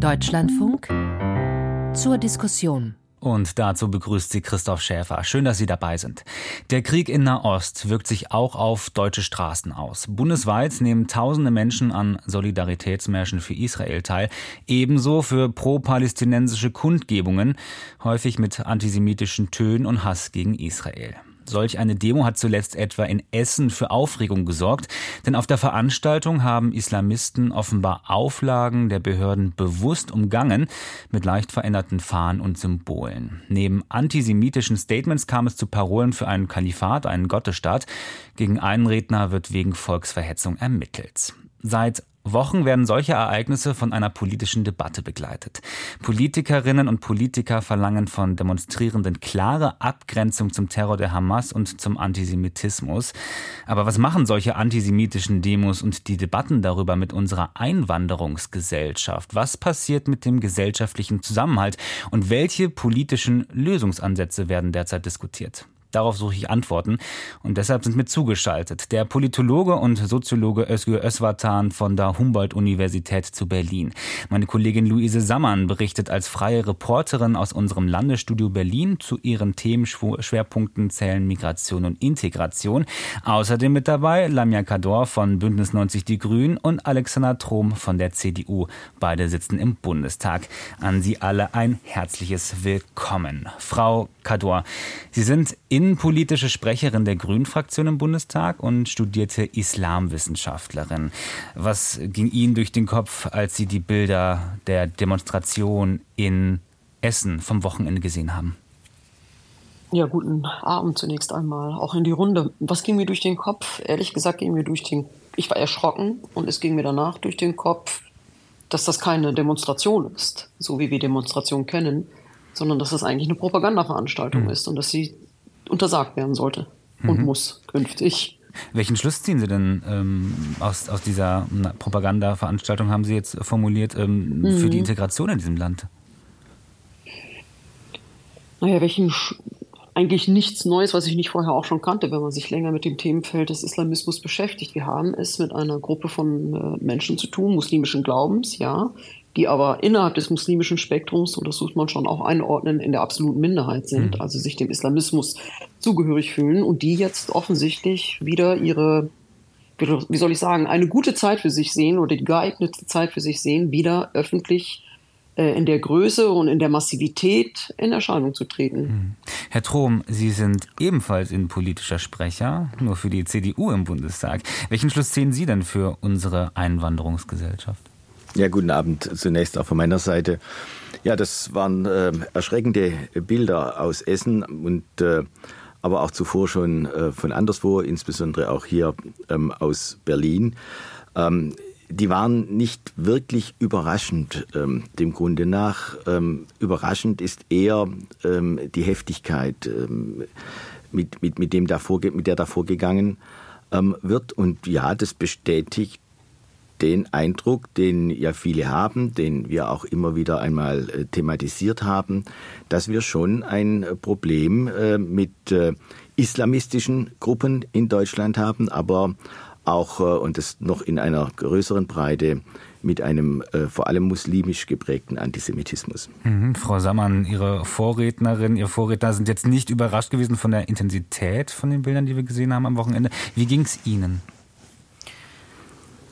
Deutschlandfunk zur Diskussion. Und dazu begrüßt sie Christoph Schäfer. Schön, dass Sie dabei sind. Der Krieg in Nahost wirkt sich auch auf deutsche Straßen aus. Bundesweit nehmen tausende Menschen an Solidaritätsmärschen für Israel teil, ebenso für pro-palästinensische Kundgebungen, häufig mit antisemitischen Tönen und Hass gegen Israel. Solch eine Demo hat zuletzt etwa in Essen für Aufregung gesorgt, denn auf der Veranstaltung haben Islamisten offenbar Auflagen der Behörden bewusst umgangen mit leicht veränderten Fahnen und Symbolen. Neben antisemitischen Statements kam es zu Parolen für einen Kalifat, einen Gottesstaat. Gegen einen Redner wird wegen Volksverhetzung ermittelt. Seit Wochen werden solche Ereignisse von einer politischen Debatte begleitet. Politikerinnen und Politiker verlangen von Demonstrierenden klare Abgrenzung zum Terror der Hamas und zum Antisemitismus. Aber was machen solche antisemitischen Demos und die Debatten darüber mit unserer Einwanderungsgesellschaft? Was passiert mit dem gesellschaftlichen Zusammenhalt und welche politischen Lösungsansätze werden derzeit diskutiert? Darauf suche ich Antworten und deshalb sind mir zugeschaltet der Politologe und Soziologe Özgür Özvatan von der Humboldt-Universität zu Berlin. Meine Kollegin Luise Sammann berichtet als freie Reporterin aus unserem Landesstudio Berlin zu ihren Themenschwerpunkten zählen Migration und Integration. Außerdem mit dabei Lamia Kador von Bündnis 90 Die Grünen und Alexander Trom von der CDU. Beide sitzen im Bundestag. An Sie alle ein herzliches Willkommen. Frau Kador, Sie sind in innenpolitische Sprecherin der Grünen-Fraktion im Bundestag und studierte Islamwissenschaftlerin. Was ging Ihnen durch den Kopf, als Sie die Bilder der Demonstration in Essen vom Wochenende gesehen haben? Ja, guten Abend zunächst einmal, auch in die Runde. Was ging mir durch den Kopf? Ehrlich gesagt ging mir durch den, ich war erschrocken und es ging mir danach durch den Kopf, dass das keine Demonstration ist, so wie wir Demonstrationen kennen, sondern dass das eigentlich eine Propagandaveranstaltung mhm. ist und dass sie untersagt werden sollte und mhm. muss künftig. Welchen Schluss ziehen Sie denn ähm, aus, aus dieser Propaganda-Veranstaltung, haben Sie jetzt formuliert, ähm, mhm. für die Integration in diesem Land? Naja, welchen Sch eigentlich nichts Neues, was ich nicht vorher auch schon kannte, wenn man sich länger mit dem Themenfeld des Islamismus beschäftigt. Wir haben es mit einer Gruppe von äh, Menschen zu tun, muslimischen Glaubens, ja, die aber innerhalb des muslimischen Spektrums, und das muss man schon auch einordnen, in der absoluten Minderheit sind, mhm. also sich dem Islamismus zugehörig fühlen und die jetzt offensichtlich wieder ihre, wie soll ich sagen, eine gute Zeit für sich sehen oder die geeignete Zeit für sich sehen, wieder öffentlich äh, in der Größe und in der Massivität in Erscheinung zu treten. Mhm. Herr Trom, Sie sind ebenfalls innenpolitischer Sprecher, nur für die CDU im Bundestag. Welchen Schluss ziehen Sie denn für unsere Einwanderungsgesellschaft? Ja, guten Abend zunächst auch von meiner Seite. Ja, das waren äh, erschreckende Bilder aus Essen und äh, aber auch zuvor schon äh, von anderswo, insbesondere auch hier ähm, aus Berlin. Ähm, die waren nicht wirklich überraschend ähm, dem Grunde nach. Ähm, überraschend ist eher ähm, die Heftigkeit, ähm, mit, mit, mit, dem davor, mit der da vorgegangen wird. Und ja, das bestätigt den Eindruck, den ja viele haben, den wir auch immer wieder einmal äh, thematisiert haben, dass wir schon ein Problem äh, mit äh, islamistischen Gruppen in Deutschland haben, aber auch, und das noch in einer größeren Breite, mit einem äh, vor allem muslimisch geprägten Antisemitismus. Mhm. Frau Sammann, Ihre Vorrednerin, Ihr Vorredner sind jetzt nicht überrascht gewesen von der Intensität von den Bildern, die wir gesehen haben am Wochenende. Wie ging es Ihnen?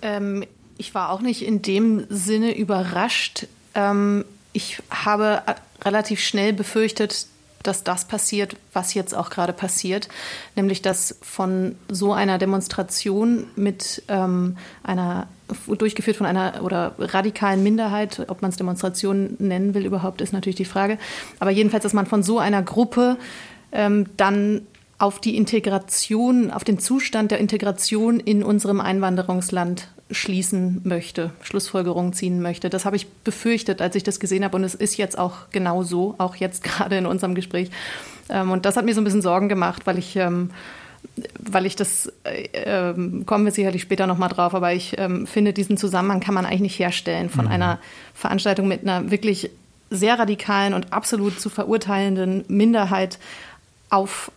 Ähm, ich war auch nicht in dem Sinne überrascht. Ähm, ich habe relativ schnell befürchtet, dass das passiert, was jetzt auch gerade passiert, nämlich dass von so einer Demonstration mit ähm, einer durchgeführt von einer oder radikalen Minderheit, ob man es Demonstration nennen will überhaupt, ist natürlich die Frage. Aber jedenfalls, dass man von so einer Gruppe ähm, dann auf die Integration, auf den Zustand der Integration in unserem Einwanderungsland schließen möchte, Schlussfolgerungen ziehen möchte. Das habe ich befürchtet, als ich das gesehen habe. Und es ist jetzt auch genau so, auch jetzt gerade in unserem Gespräch. Ähm, und das hat mir so ein bisschen Sorgen gemacht, weil ich, ähm, weil ich das, äh, ähm, kommen wir sicherlich später nochmal drauf, aber ich finde, diesen Zusammenhang kann man eigentlich nicht herstellen von mhm. einer Veranstaltung mit einer wirklich sehr radikalen und absolut zu verurteilenden Minderheit auf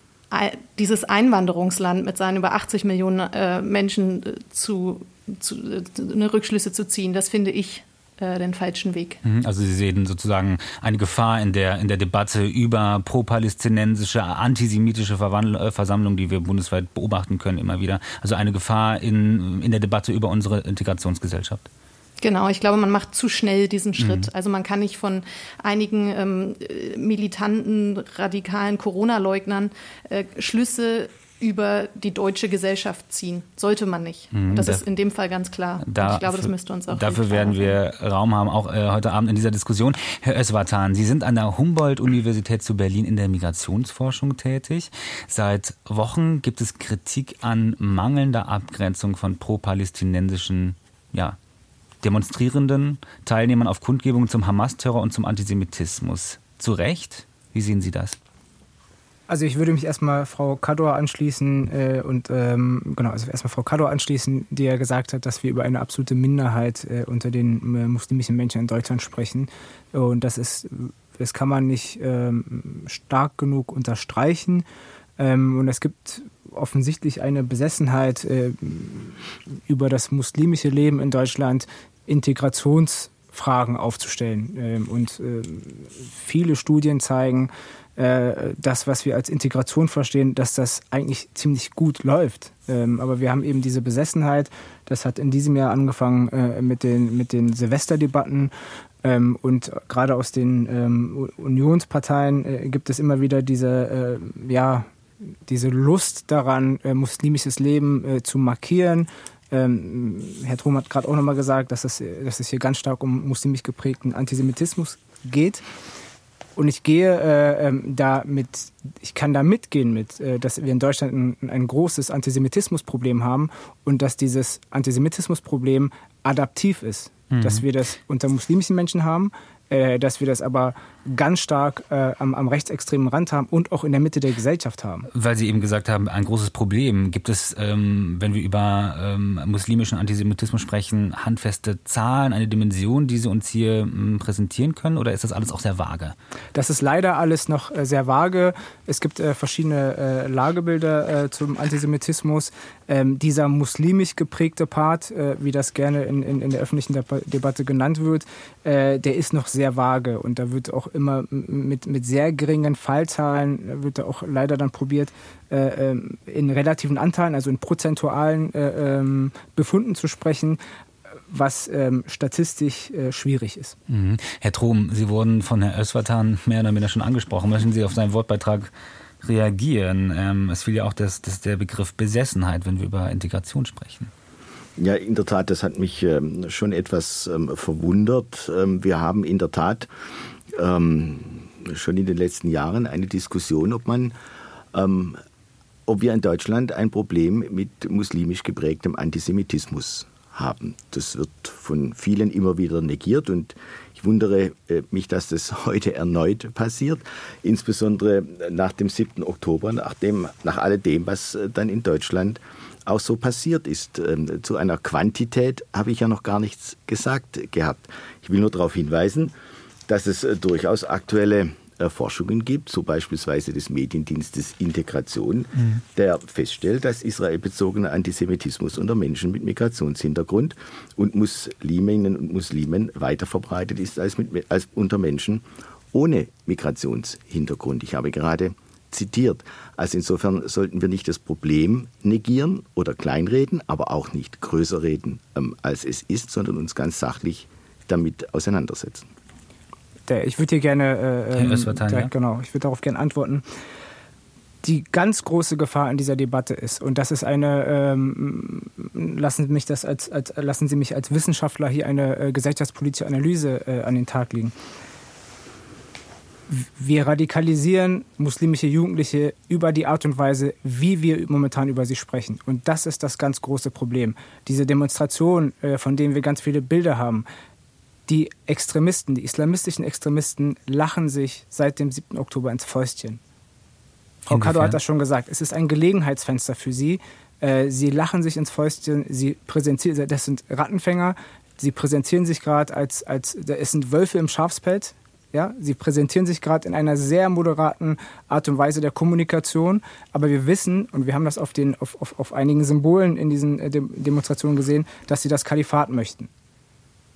dieses Einwanderungsland mit seinen über 80 Millionen äh, Menschen äh, zu, zu, eine Rückschlüsse zu ziehen, das finde ich äh, den falschen Weg. Mhm, also Sie sehen sozusagen eine Gefahr in der, in der Debatte über pro-palästinensische, antisemitische Verwandl äh, Versammlungen, die wir bundesweit beobachten können immer wieder. Also eine Gefahr in, in der Debatte über unsere Integrationsgesellschaft. Genau, ich glaube, man macht zu schnell diesen Schritt. Mhm. Also man kann nicht von einigen ähm, militanten, radikalen Corona-Leugnern äh, Schlüsse über die deutsche Gesellschaft ziehen. Sollte man nicht. Mhm, das da, ist in dem Fall ganz klar. Da, ich glaube, das müsste uns auch. Dafür werden wir Raum haben, auch äh, heute Abend in dieser Diskussion. Herr Özvatan, Sie sind an der Humboldt-Universität zu Berlin in der Migrationsforschung tätig. Seit Wochen gibt es Kritik an mangelnder Abgrenzung von pro-palästinensischen ja, Demonstrierenden, Teilnehmern auf Kundgebungen zum Hamas-Terror und zum Antisemitismus. Zu Recht? Wie sehen Sie das? Also ich würde mich erstmal Frau Kador anschließen äh, und ähm, genau, also erstmal Frau Kador anschließen, die ja gesagt hat, dass wir über eine absolute Minderheit äh, unter den äh, muslimischen Menschen in Deutschland sprechen. Und das ist, das kann man nicht ähm, stark genug unterstreichen. Ähm, und es gibt offensichtlich eine Besessenheit äh, über das muslimische Leben in Deutschland, Integrationsfragen aufzustellen. Ähm, und äh, viele Studien zeigen, äh, das, was wir als Integration verstehen, dass das eigentlich ziemlich gut läuft. Ähm, aber wir haben eben diese Besessenheit. Das hat in diesem Jahr angefangen äh, mit den, mit den Silvesterdebatten. Ähm, und gerade aus den Unionsparteien gibt es immer wieder diese, ja, diese Lust daran, muslimisches Leben zu markieren, ähm, Herr Trom hat gerade auch nochmal gesagt, dass es, dass es hier ganz stark um muslimisch geprägten Antisemitismus geht. Und ich gehe äh, ähm, da mit, ich kann da mitgehen mit, äh, dass wir in Deutschland ein, ein großes Antisemitismusproblem haben und dass dieses Antisemitismusproblem adaptiv ist. Mhm. Dass wir das unter muslimischen Menschen haben, äh, dass wir das aber ganz stark äh, am, am, rechtsextremen Rand haben und auch in der Mitte der Gesellschaft haben. Weil Sie eben gesagt haben, ein großes Problem. Gibt es, ähm, wenn wir über ähm, muslimischen Antisemitismus sprechen, handfeste Zahlen, eine Dimension, die Sie uns hier ähm, präsentieren können? Oder ist das alles auch sehr vage? Das ist leider alles noch äh, sehr vage. Es gibt äh, verschiedene äh, Lagebilder äh, zum Antisemitismus. Ähm, dieser muslimisch geprägte Part, wie das gerne in, in, in der öffentlichen Debatte genannt wird, der ist noch sehr vage und da wird auch immer mit, mit sehr geringen Fallzahlen, wird da auch leider dann probiert, äh, ähm, in relativen Anteilen, also in prozentualen äh, ähm, Befunden zu sprechen was ähm, statistisch äh, schwierig ist. Mhm. Herr Trom, Sie wurden von Herrn Özvatan mehr oder minder schon angesprochen. Möchten Sie auf seinen Wortbeitrag reagieren? Ähm, es fiel ja auch das, das der Begriff Besessenheit, wenn wir über Integration sprechen. Ja, in der Tat, das hat mich ähm, schon etwas ähm, verwundert. Ähm, wir haben in der Tat ähm, schon in den letzten Jahren eine Diskussion, ob man, ähm, ob wir in Deutschland ein Problem mit muslimisch geprägtem Antisemitismus haben. Das wird von vielen immer wieder negiert und ich wundere äh, mich, dass das heute erneut passiert, insbesondere nach dem 7. Oktober, nach, dem, nach alledem, was äh, dann in Deutschland auch so passiert ist. Ähm, zu einer Quantität habe ich ja noch gar nichts gesagt gehabt. Ich will nur darauf hinweisen, dass es äh, durchaus aktuelle Forschungen gibt, so beispielsweise des Mediendienstes Integration, mhm. der feststellt, dass israelbezogener Antisemitismus unter Menschen mit Migrationshintergrund und Musliminnen und Muslimen weiter verbreitet ist als, mit, als unter Menschen ohne Migrationshintergrund. Ich habe gerade zitiert. Also insofern sollten wir nicht das Problem negieren oder kleinreden, aber auch nicht größer reden, ähm, als es ist, sondern uns ganz sachlich damit auseinandersetzen. Ich würde hier gerne, äh, ähm, direkt, ja. genau, ich würde darauf gerne antworten. Die ganz große Gefahr in dieser Debatte ist, und das ist eine, ähm, lassen, mich das als, als, lassen Sie mich als Wissenschaftler hier eine äh, gesellschaftspolitische Analyse äh, an den Tag legen wir radikalisieren muslimische Jugendliche über die Art und Weise, wie wir momentan über sie sprechen. Und das ist das ganz große Problem. Diese Demonstration, äh, von denen wir ganz viele Bilder haben, die Extremisten, die islamistischen Extremisten lachen sich seit dem 7. Oktober ins Fäustchen. Frau Kado hat das schon gesagt. Es ist ein Gelegenheitsfenster für sie. Äh, sie lachen sich ins Fäustchen, sie präsentieren, das sind Rattenfänger, sie präsentieren sich gerade als, als, es sind Wölfe im Schafspelz, ja, sie präsentieren sich gerade in einer sehr moderaten Art und Weise der Kommunikation, aber wir wissen, und wir haben das auf, den, auf, auf, auf einigen Symbolen in diesen äh, Demonstrationen gesehen, dass sie das Kalifat möchten.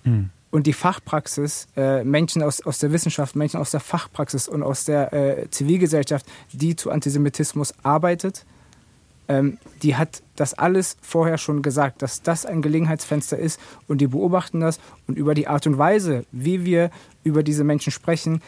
Hm. Und die Fachpraxis, äh, Menschen aus, aus der Wissenschaft, Menschen aus der Fachpraxis und aus der äh, Zivilgesellschaft, die zu Antisemitismus arbeitet, ähm, die hat das alles vorher schon gesagt, dass das ein Gelegenheitsfenster ist und die beobachten das und über die Art und Weise, wie wir über diese Menschen sprechen,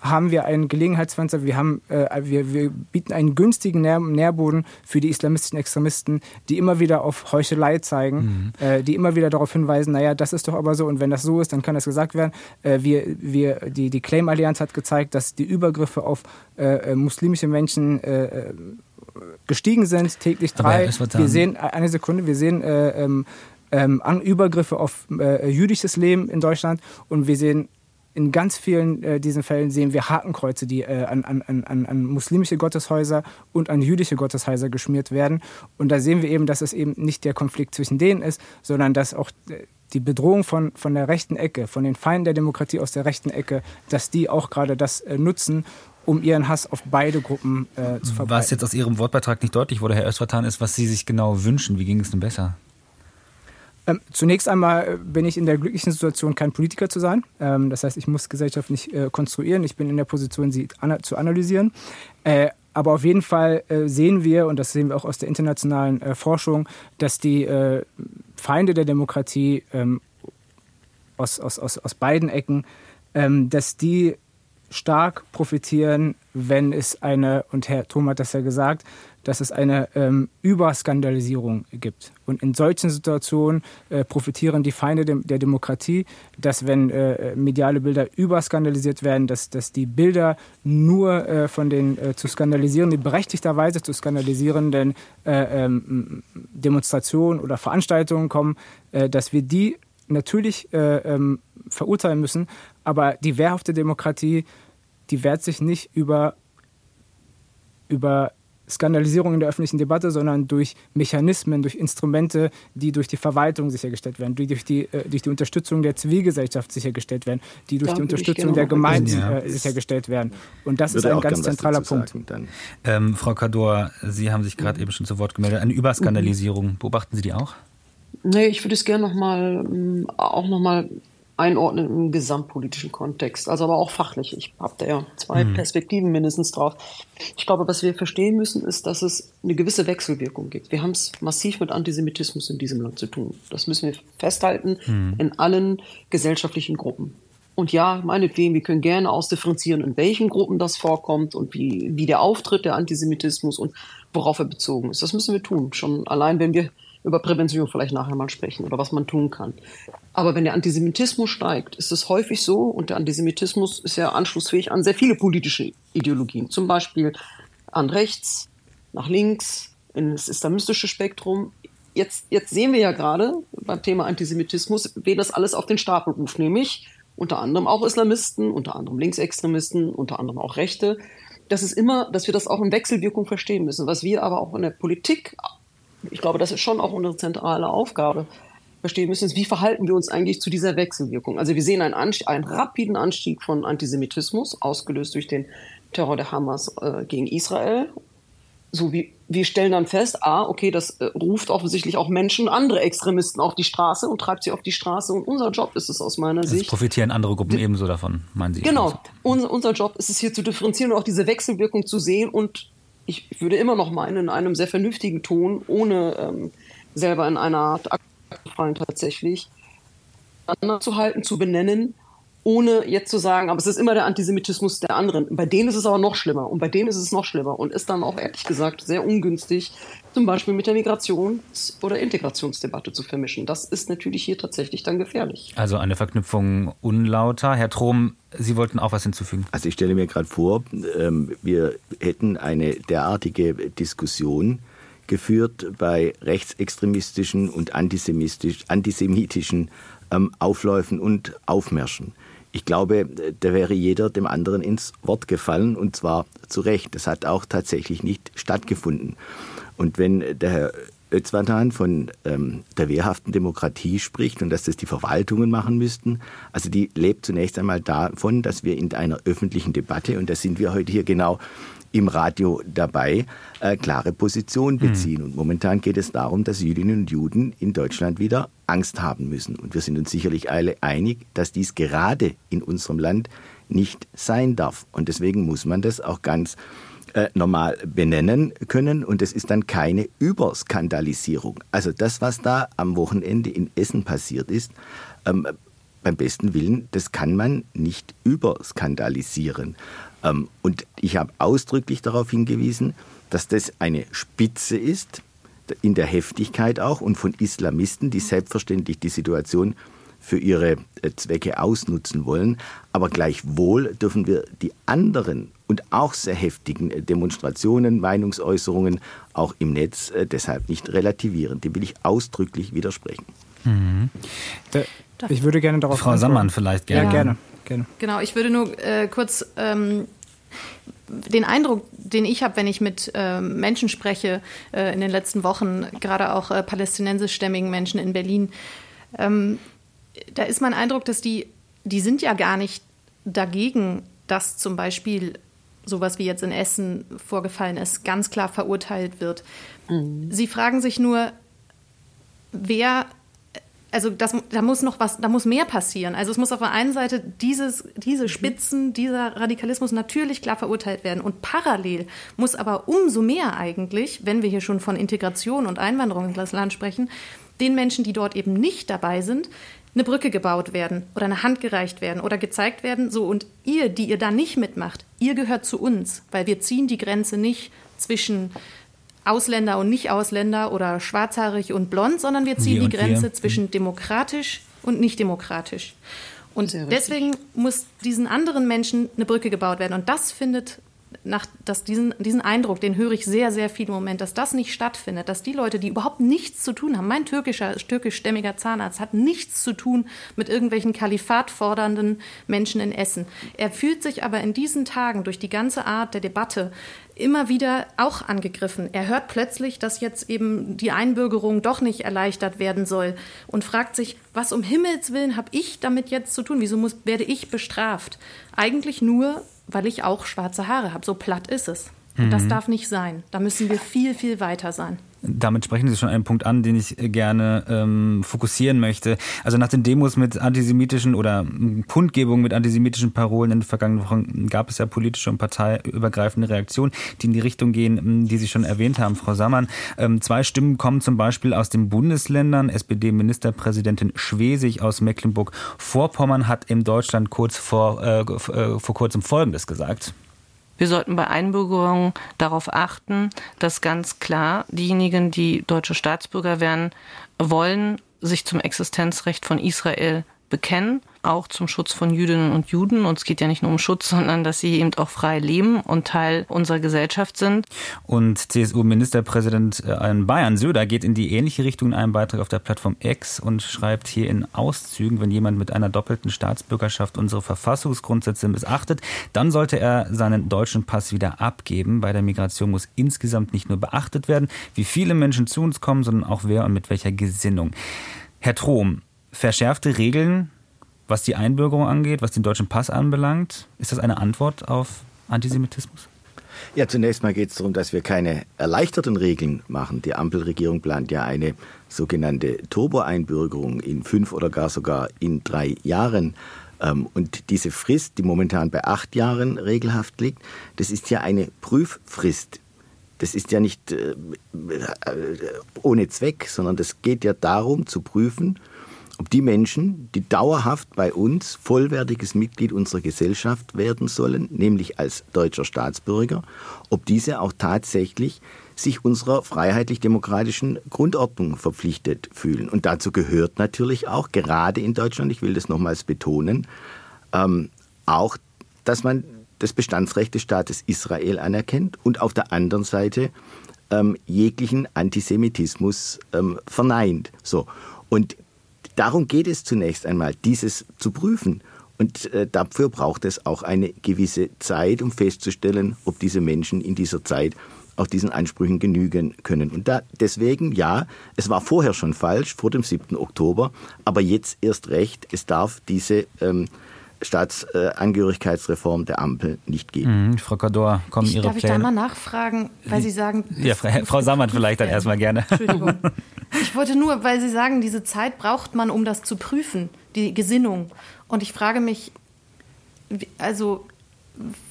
haben wir ein Gelegenheitsfenster, wir, haben, äh, wir, wir bieten einen günstigen Nähr Nährboden für die islamistischen Extremisten, die immer wieder auf Heuchelei zeigen, mhm. äh, die immer wieder darauf hinweisen, naja, das ist doch aber so und wenn das so ist, dann kann das gesagt werden. Äh, wir, wir, die, die Claim-Allianz hat gezeigt, dass die Übergriffe auf äh, äh, muslimische Menschen äh, gestiegen sind, täglich drei. Wir sehen, eine Sekunde, wir sehen ähm, ähm, Übergriffe auf jüdisches Leben in Deutschland und wir sehen in ganz vielen äh, diesen Fällen sehen wir Hakenkreuze, die äh, an, an, an, an muslimische Gotteshäuser und an jüdische Gotteshäuser geschmiert werden. Und da sehen wir eben, dass es eben nicht der Konflikt zwischen denen ist, sondern dass auch äh, die Bedrohung von, von der rechten Ecke, von den Feinden der Demokratie aus der rechten Ecke, dass die auch gerade das äh, nutzen, um ihren Hass auf beide Gruppen äh, zu verbreiten. Was jetzt aus Ihrem Wortbeitrag nicht deutlich wurde, Herr Östertan, ist, was Sie sich genau wünschen. Wie ging es denn besser? Ähm, zunächst einmal äh, bin ich in der glücklichen Situation, kein Politiker zu sein. Ähm, das heißt, ich muss Gesellschaft nicht äh, konstruieren. Ich bin in der Position, sie ana zu analysieren. Äh, aber auf jeden Fall äh, sehen wir, und das sehen wir auch aus der internationalen äh, Forschung, dass die Feinde der Demokratie ähm, aus, aus, aus, aus beiden Ecken, ähm, dass die stark profitieren, wenn es eine, und Herr Thom hat das ja gesagt, dass es eine ähm, Überskandalisierung gibt. Und in solchen Situationen äh, profitieren die Feinde de der Demokratie, dass wenn äh, mediale Bilder überskandalisiert werden, dass, dass die Bilder nur äh, von den äh, zu skandalisierenden, berechtigterweise zu skandalisierenden äh, ähm, Demonstrationen oder Veranstaltungen kommen, äh, dass wir die natürlich ähm, verurteilen müssen. Aber die wehrhafte Demokratie, die wehrt sich nicht über, über Skandalisierung in der öffentlichen Debatte, sondern durch Mechanismen, durch Instrumente, die durch die Verwaltung sichergestellt werden, die durch die, äh, durch die Unterstützung der Zivilgesellschaft sichergestellt werden, die durch da die Unterstützung der Gemeinden ja. äh, sichergestellt werden. Und das ist ein ganz zentraler Punkt. Ähm, Frau Kador, Sie haben sich gerade mhm. eben schon zu Wort gemeldet. Eine Überskandalisierung, beobachten Sie die auch? Nee, ich würde es gerne noch mal, ähm, auch noch mal einordnen im gesamtpolitischen Kontext, also aber auch fachlich. Ich habe da ja zwei mhm. Perspektiven mindestens drauf. Ich glaube, was wir verstehen müssen, ist, dass es eine gewisse Wechselwirkung gibt. Wir haben es massiv mit Antisemitismus in diesem Land zu tun. Das müssen wir festhalten mhm. in allen gesellschaftlichen Gruppen. Und ja, meinetwegen, wir können gerne ausdifferenzieren, in welchen Gruppen das vorkommt und wie, wie der Auftritt der Antisemitismus und worauf er bezogen ist. Das müssen wir tun. Schon allein, wenn wir über Prävention vielleicht nachher mal sprechen oder was man tun kann. Aber wenn der Antisemitismus steigt, ist es häufig so, und der Antisemitismus ist ja anschlussfähig an sehr viele politische Ideologien, zum Beispiel an rechts, nach links, in das islamistische Spektrum. Jetzt, jetzt sehen wir ja gerade beim Thema Antisemitismus, wer das alles auf den Stapel ruft, nämlich unter anderem auch Islamisten, unter anderem Linksextremisten, unter anderem auch Rechte. Das ist immer, dass wir das auch in Wechselwirkung verstehen müssen. Was wir aber auch in der Politik ich glaube, das ist schon auch unsere zentrale Aufgabe, verstehen müssen, ist, wie verhalten wir uns eigentlich zu dieser Wechselwirkung? Also wir sehen einen, Anstieg, einen rapiden Anstieg von Antisemitismus, ausgelöst durch den Terror der Hamas äh, gegen Israel. So wie wir stellen dann fest, ah, okay, das äh, ruft offensichtlich auch Menschen, andere Extremisten auf die Straße und treibt sie auf die Straße. Und unser Job ist es aus meiner also Sicht. profitieren andere Gruppen ebenso davon, meinen Sie? Genau. Unser, unser Job ist es hier zu differenzieren und auch diese Wechselwirkung zu sehen und ich würde immer noch meinen, in einem sehr vernünftigen Ton, ohne ähm, selber in einer Art fallen tatsächlich, zu halten, zu benennen, ohne jetzt zu sagen, aber es ist immer der Antisemitismus der anderen. Bei denen ist es aber noch schlimmer und bei denen ist es noch schlimmer und ist dann auch ehrlich gesagt sehr ungünstig, zum Beispiel mit der Migrations- oder Integrationsdebatte zu vermischen. Das ist natürlich hier tatsächlich dann gefährlich. Also eine Verknüpfung unlauter. Herr Trom, Sie wollten auch was hinzufügen. Also ich stelle mir gerade vor, ähm, wir hätten eine derartige Diskussion geführt bei rechtsextremistischen und antisemitisch, antisemitischen ähm, Aufläufen und Aufmärschen. Ich glaube, da wäre jeder dem anderen ins Wort gefallen und zwar zu Recht. Das hat auch tatsächlich nicht stattgefunden. Und wenn der Herr Özvatan von ähm, der wehrhaften Demokratie spricht und dass das die Verwaltungen machen müssten, also die lebt zunächst einmal davon, dass wir in einer öffentlichen Debatte, und da sind wir heute hier genau im Radio dabei, äh, klare Position beziehen. Mhm. Und momentan geht es darum, dass Jüdinnen und Juden in Deutschland wieder Angst haben müssen. Und wir sind uns sicherlich alle einig, dass dies gerade in unserem Land nicht sein darf. Und deswegen muss man das auch ganz äh, normal benennen können und es ist dann keine Überskandalisierung. Also das, was da am Wochenende in Essen passiert ist, ähm, beim besten Willen, das kann man nicht überskandalisieren. Ähm, und ich habe ausdrücklich darauf hingewiesen, dass das eine Spitze ist, in der Heftigkeit auch und von Islamisten, die selbstverständlich die Situation für ihre äh, Zwecke ausnutzen wollen. Aber gleichwohl dürfen wir die anderen und auch sehr heftigen äh, Demonstrationen, Meinungsäußerungen auch im Netz äh, deshalb nicht relativieren. Dem will ich ausdrücklich widersprechen. Mhm. Ich würde gerne darauf Frau Sammann vielleicht gerne. Ja, gerne. Gerne. Genau, ich würde nur äh, kurz ähm, den Eindruck, den ich habe, wenn ich mit äh, Menschen spreche äh, in den letzten Wochen, gerade auch äh, palästinensischstämmigen Menschen in Berlin, ähm, da ist mein Eindruck, dass die, die sind ja gar nicht dagegen, dass zum Beispiel sowas wie jetzt in Essen vorgefallen ist, ganz klar verurteilt wird. Mhm. Sie fragen sich nur, wer also das, da muss noch was, da muss mehr passieren. Also es muss auf der einen Seite dieses, diese Spitzen, dieser Radikalismus natürlich klar verurteilt werden. Und parallel muss aber umso mehr eigentlich, wenn wir hier schon von Integration und Einwanderung in das Land sprechen, den Menschen, die dort eben nicht dabei sind, eine Brücke gebaut werden oder eine Hand gereicht werden oder gezeigt werden, so und ihr, die ihr da nicht mitmacht, ihr gehört zu uns, weil wir ziehen die Grenze nicht zwischen Ausländer und Nicht-Ausländer oder schwarzhaarig und blond, sondern wir ziehen die Grenze wir. zwischen demokratisch und nicht demokratisch. Und deswegen muss diesen anderen Menschen eine Brücke gebaut werden. Und das findet nach, dass diesen, diesen Eindruck, den höre ich sehr, sehr viel im Moment, dass das nicht stattfindet, dass die Leute, die überhaupt nichts zu tun haben, mein türkischer, türkischstämmiger Zahnarzt hat nichts zu tun mit irgendwelchen Kalifat fordernden Menschen in Essen. Er fühlt sich aber in diesen Tagen durch die ganze Art der Debatte immer wieder auch angegriffen. Er hört plötzlich, dass jetzt eben die Einbürgerung doch nicht erleichtert werden soll und fragt sich, was um Himmels willen habe ich damit jetzt zu tun? Wieso muss, werde ich bestraft? Eigentlich nur, weil ich auch schwarze Haare habe. So platt ist es. Und das mhm. darf nicht sein. Da müssen wir viel, viel weiter sein. Damit sprechen Sie schon einen Punkt an, den ich gerne ähm, fokussieren möchte. Also nach den Demos mit antisemitischen oder Kundgebungen mit antisemitischen Parolen in den vergangenen Wochen gab es ja politische und parteiübergreifende Reaktionen, die in die Richtung gehen, die Sie schon erwähnt haben, Frau Sammann. Ähm, zwei Stimmen kommen zum Beispiel aus den Bundesländern. SPD-Ministerpräsidentin Schwesig aus Mecklenburg-Vorpommern hat in Deutschland kurz vor, äh, äh vor kurzem Folgendes gesagt. Wir sollten bei Einbürgerungen darauf achten, dass ganz klar diejenigen, die deutsche Staatsbürger werden wollen, sich zum Existenzrecht von Israel bekennen auch zum Schutz von Jüdinnen und Juden. Und es geht ja nicht nur um Schutz, sondern dass sie eben auch frei leben und Teil unserer Gesellschaft sind. Und CSU-Ministerpräsident äh, Bayern, Söder, geht in die ähnliche Richtung in einem Beitrag auf der Plattform X und schreibt hier in Auszügen, wenn jemand mit einer doppelten Staatsbürgerschaft unsere Verfassungsgrundsätze missachtet, dann sollte er seinen deutschen Pass wieder abgeben. Bei der Migration muss insgesamt nicht nur beachtet werden, wie viele Menschen zu uns kommen, sondern auch wer und mit welcher Gesinnung. Herr Trom, verschärfte Regeln was die Einbürgerung angeht, was den deutschen Pass anbelangt. Ist das eine Antwort auf Antisemitismus? Ja, zunächst mal geht es darum, dass wir keine erleichterten Regeln machen. Die Ampelregierung plant ja eine sogenannte Turbo-Einbürgerung in fünf oder gar sogar in drei Jahren. Ähm, und diese Frist, die momentan bei acht Jahren regelhaft liegt, das ist ja eine Prüffrist. Das ist ja nicht äh, äh, ohne Zweck, sondern das geht ja darum zu prüfen, ob die Menschen, die dauerhaft bei uns vollwertiges Mitglied unserer Gesellschaft werden sollen, nämlich als deutscher Staatsbürger, ob diese auch tatsächlich sich unserer freiheitlich-demokratischen Grundordnung verpflichtet fühlen. Und dazu gehört natürlich auch, gerade in Deutschland, ich will das nochmals betonen, ähm, auch, dass man das Bestandsrecht des Staates Israel anerkennt und auf der anderen Seite ähm, jeglichen Antisemitismus ähm, verneint. So. Und Darum geht es zunächst einmal, dieses zu prüfen. Und äh, dafür braucht es auch eine gewisse Zeit, um festzustellen, ob diese Menschen in dieser Zeit auch diesen Ansprüchen genügen können. Und da, deswegen, ja, es war vorher schon falsch, vor dem 7. Oktober, aber jetzt erst recht, es darf diese ähm, Staatsangehörigkeitsreform der Ampel nicht geben. Mhm, Frau Kador, kommen ich, Ihre darf Pläne? Darf ich da mal nachfragen, weil Sie sagen... Ja, Frau Sammann vielleicht dann erstmal gerne. Entschuldigung. Ich wollte nur, weil Sie sagen, diese Zeit braucht man, um das zu prüfen, die Gesinnung. Und ich frage mich, also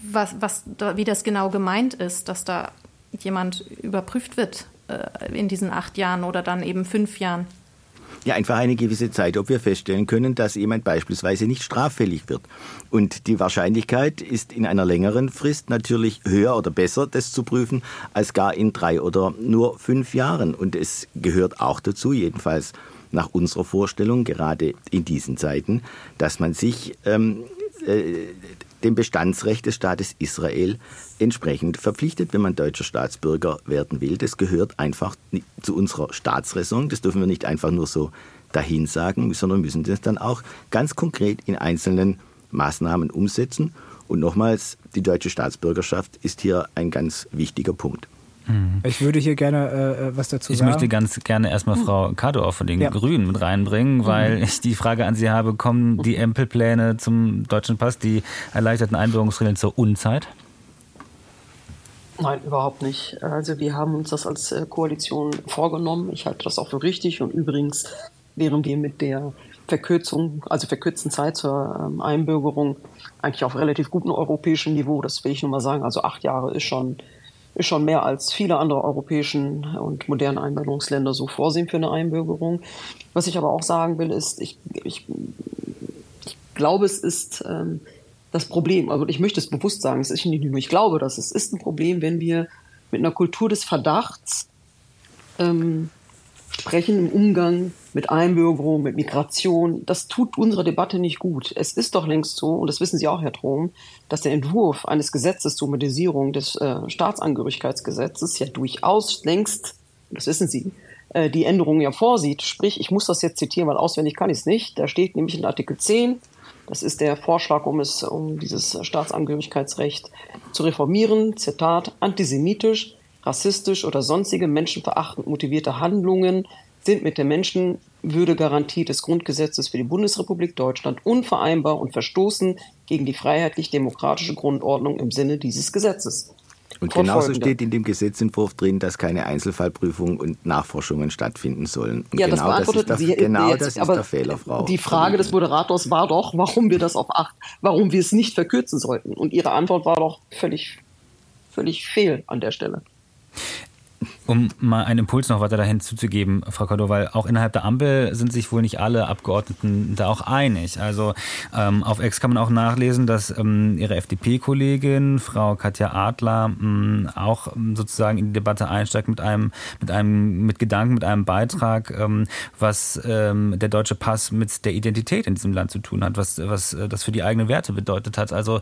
was, was, wie das genau gemeint ist, dass da jemand überprüft wird äh, in diesen acht Jahren oder dann eben fünf Jahren. Ja, einfach eine gewisse Zeit, ob wir feststellen können, dass jemand beispielsweise nicht straffällig wird. Und die Wahrscheinlichkeit ist in einer längeren Frist natürlich höher oder besser, das zu prüfen, als gar in drei oder nur fünf Jahren. Und es gehört auch dazu, jedenfalls nach unserer Vorstellung, gerade in diesen Zeiten, dass man sich ähm, äh, dem Bestandsrecht des Staates Israel entsprechend verpflichtet, wenn man deutscher Staatsbürger werden will. Das gehört einfach zu unserer Staatsräson. Das dürfen wir nicht einfach nur so dahin sagen, sondern müssen das dann auch ganz konkret in einzelnen Maßnahmen umsetzen. Und nochmals, die deutsche Staatsbürgerschaft ist hier ein ganz wichtiger Punkt. Mhm. Ich würde hier gerne äh, was dazu ich sagen. Ich möchte ganz gerne erstmal Frau Kado von den ja. Grünen mit reinbringen, weil mhm. ich die Frage an Sie habe, kommen die Ampelpläne zum deutschen Pass, die erleichterten Einbürgerungsregeln zur Unzeit? Nein, überhaupt nicht. Also wir haben uns das als äh, Koalition vorgenommen. Ich halte das auch für richtig. Und übrigens wären wir mit der Verkürzung, also verkürzten Zeit zur ähm, Einbürgerung eigentlich auf relativ gutem europäischen Niveau. Das will ich nur mal sagen. Also acht Jahre ist schon ist schon mehr als viele andere europäischen und modernen Einbürgerungsländer so vorsehen für eine Einbürgerung. Was ich aber auch sagen will, ist, ich, ich, ich glaube, es ist ähm, das Problem, also ich möchte es bewusst sagen, es ist nicht nur, ich glaube, dass es ist ein Problem, wenn wir mit einer Kultur des Verdachts ähm, sprechen im Umgang mit Einbürgerung, mit Migration. Das tut unserer Debatte nicht gut. Es ist doch längst so, und das wissen Sie auch, Herr Trom, dass der Entwurf eines Gesetzes zur Modernisierung des äh, Staatsangehörigkeitsgesetzes ja durchaus längst, das wissen Sie, äh, die Änderungen ja vorsieht. Sprich, ich muss das jetzt zitieren, weil auswendig kann ich es nicht. Da steht nämlich in Artikel 10, das ist der Vorschlag, um es, um dieses Staatsangehörigkeitsrecht zu reformieren. Zitat, antisemitisch, rassistisch oder sonstige menschenverachtend motivierte Handlungen sind mit der Menschenwürdegarantie des Grundgesetzes für die Bundesrepublik Deutschland unvereinbar und verstoßen gegen die freiheitlich-demokratische Grundordnung im Sinne dieses Gesetzes. Und genauso steht in dem Gesetzentwurf drin, dass keine Einzelfallprüfungen und Nachforschungen stattfinden sollen. Und ja, genau das beantwortet das ist der, Sie genau jetzt, das ist aber der Fehler, Frau. Die Frage des Moderators war doch, warum wir das auf acht, warum wir es nicht verkürzen sollten. Und Ihre Antwort war doch völlig, völlig fehl an der Stelle. Um mal einen Impuls noch weiter dahin zuzugeben, Frau Cordo, weil auch innerhalb der Ampel sind sich wohl nicht alle Abgeordneten da auch einig. Also ähm, auf Ex kann man auch nachlesen, dass ähm, ihre FDP-Kollegin, Frau Katja Adler, ähm, auch sozusagen in die Debatte einsteigt mit einem, mit einem, mit Gedanken, mit einem Beitrag, ähm, was ähm, der deutsche Pass mit der Identität in diesem Land zu tun hat, was, was das für die eigenen Werte bedeutet hat. Also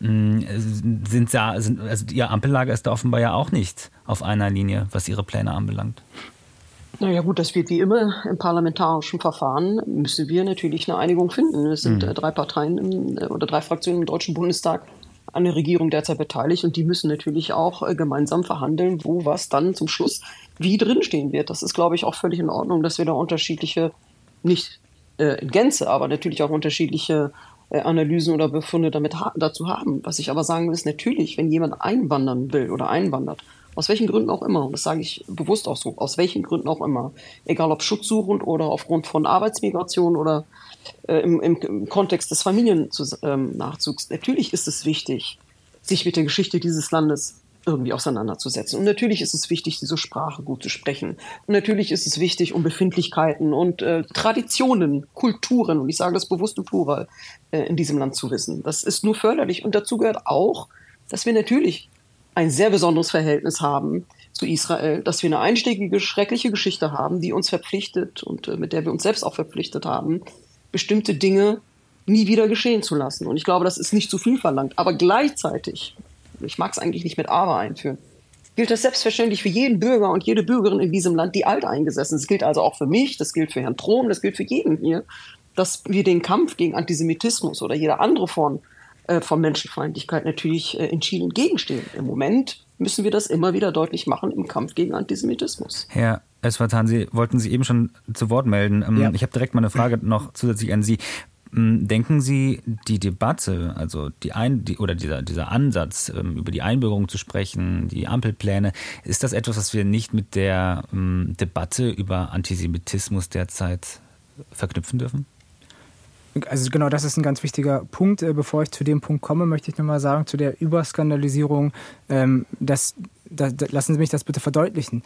sind da, sind, also ihr Ampellager ist da offenbar ja auch nicht auf einer Linie, was ihre Pläne anbelangt. Naja gut, das wird wie immer im parlamentarischen Verfahren, müssen wir natürlich eine Einigung finden. Es sind mhm. drei Parteien im, äh, oder drei Fraktionen im Deutschen Bundestag an der Regierung derzeit beteiligt und die müssen natürlich auch äh, gemeinsam verhandeln, wo was dann zum Schluss wie drinstehen wird. Das ist, glaube ich, auch völlig in Ordnung, dass wir da unterschiedliche, nicht äh, in Gänze, aber natürlich auch unterschiedliche äh, Analysen oder Befunde damit ha dazu haben. Was ich aber sagen will, ist natürlich, wenn jemand einwandern will oder einwandert, aus welchen Gründen auch immer, und das sage ich bewusst auch so, aus welchen Gründen auch immer, egal ob schutzsuchend oder aufgrund von Arbeitsmigration oder äh, im, im, im, Kontext des Familiennachzugs, ähm, natürlich ist es wichtig, sich mit der Geschichte dieses Landes irgendwie auseinanderzusetzen. Und natürlich ist es wichtig, diese Sprache gut zu sprechen. Und natürlich ist es wichtig, um Befindlichkeiten und äh, Traditionen, Kulturen, und ich sage das bewusst im Plural, äh, in diesem Land zu wissen. Das ist nur förderlich. Und dazu gehört auch, dass wir natürlich ein sehr besonderes Verhältnis haben zu Israel, dass wir eine einstiegige, schreckliche Geschichte haben, die uns verpflichtet und äh, mit der wir uns selbst auch verpflichtet haben, bestimmte Dinge nie wieder geschehen zu lassen. Und ich glaube, das ist nicht zu viel verlangt. Aber gleichzeitig ich mag es eigentlich nicht mit aber einführen, gilt das selbstverständlich für jeden Bürger und jede Bürgerin in diesem Land, die alt eingesessen ist. Das gilt also auch für mich, das gilt für Herrn Trom, das gilt für jeden hier, dass wir den Kampf gegen Antisemitismus oder jede andere Form von Menschenfeindlichkeit natürlich äh, entschieden entgegenstehen. Im Moment müssen wir das immer wieder deutlich machen im Kampf gegen Antisemitismus. Herr Esfatan, Sie wollten sich eben schon zu Wort melden. Ähm, ja. Ich habe direkt mal eine Frage noch zusätzlich an Sie. Ähm, denken Sie, die Debatte, also die Ein die, oder dieser, dieser Ansatz, ähm, über die Einbürgerung zu sprechen, die Ampelpläne, ist das etwas, was wir nicht mit der Debatte über Antisemitismus derzeit verknüpfen dürfen? Also genau, das ist ein ganz wichtiger Punkt. Äh, bevor ich zu dem Punkt komme, möchte ich nochmal sagen, zu der Überskandalisierung, ähm, das, das, das, lassen Sie mich das bitte verdeutlichen.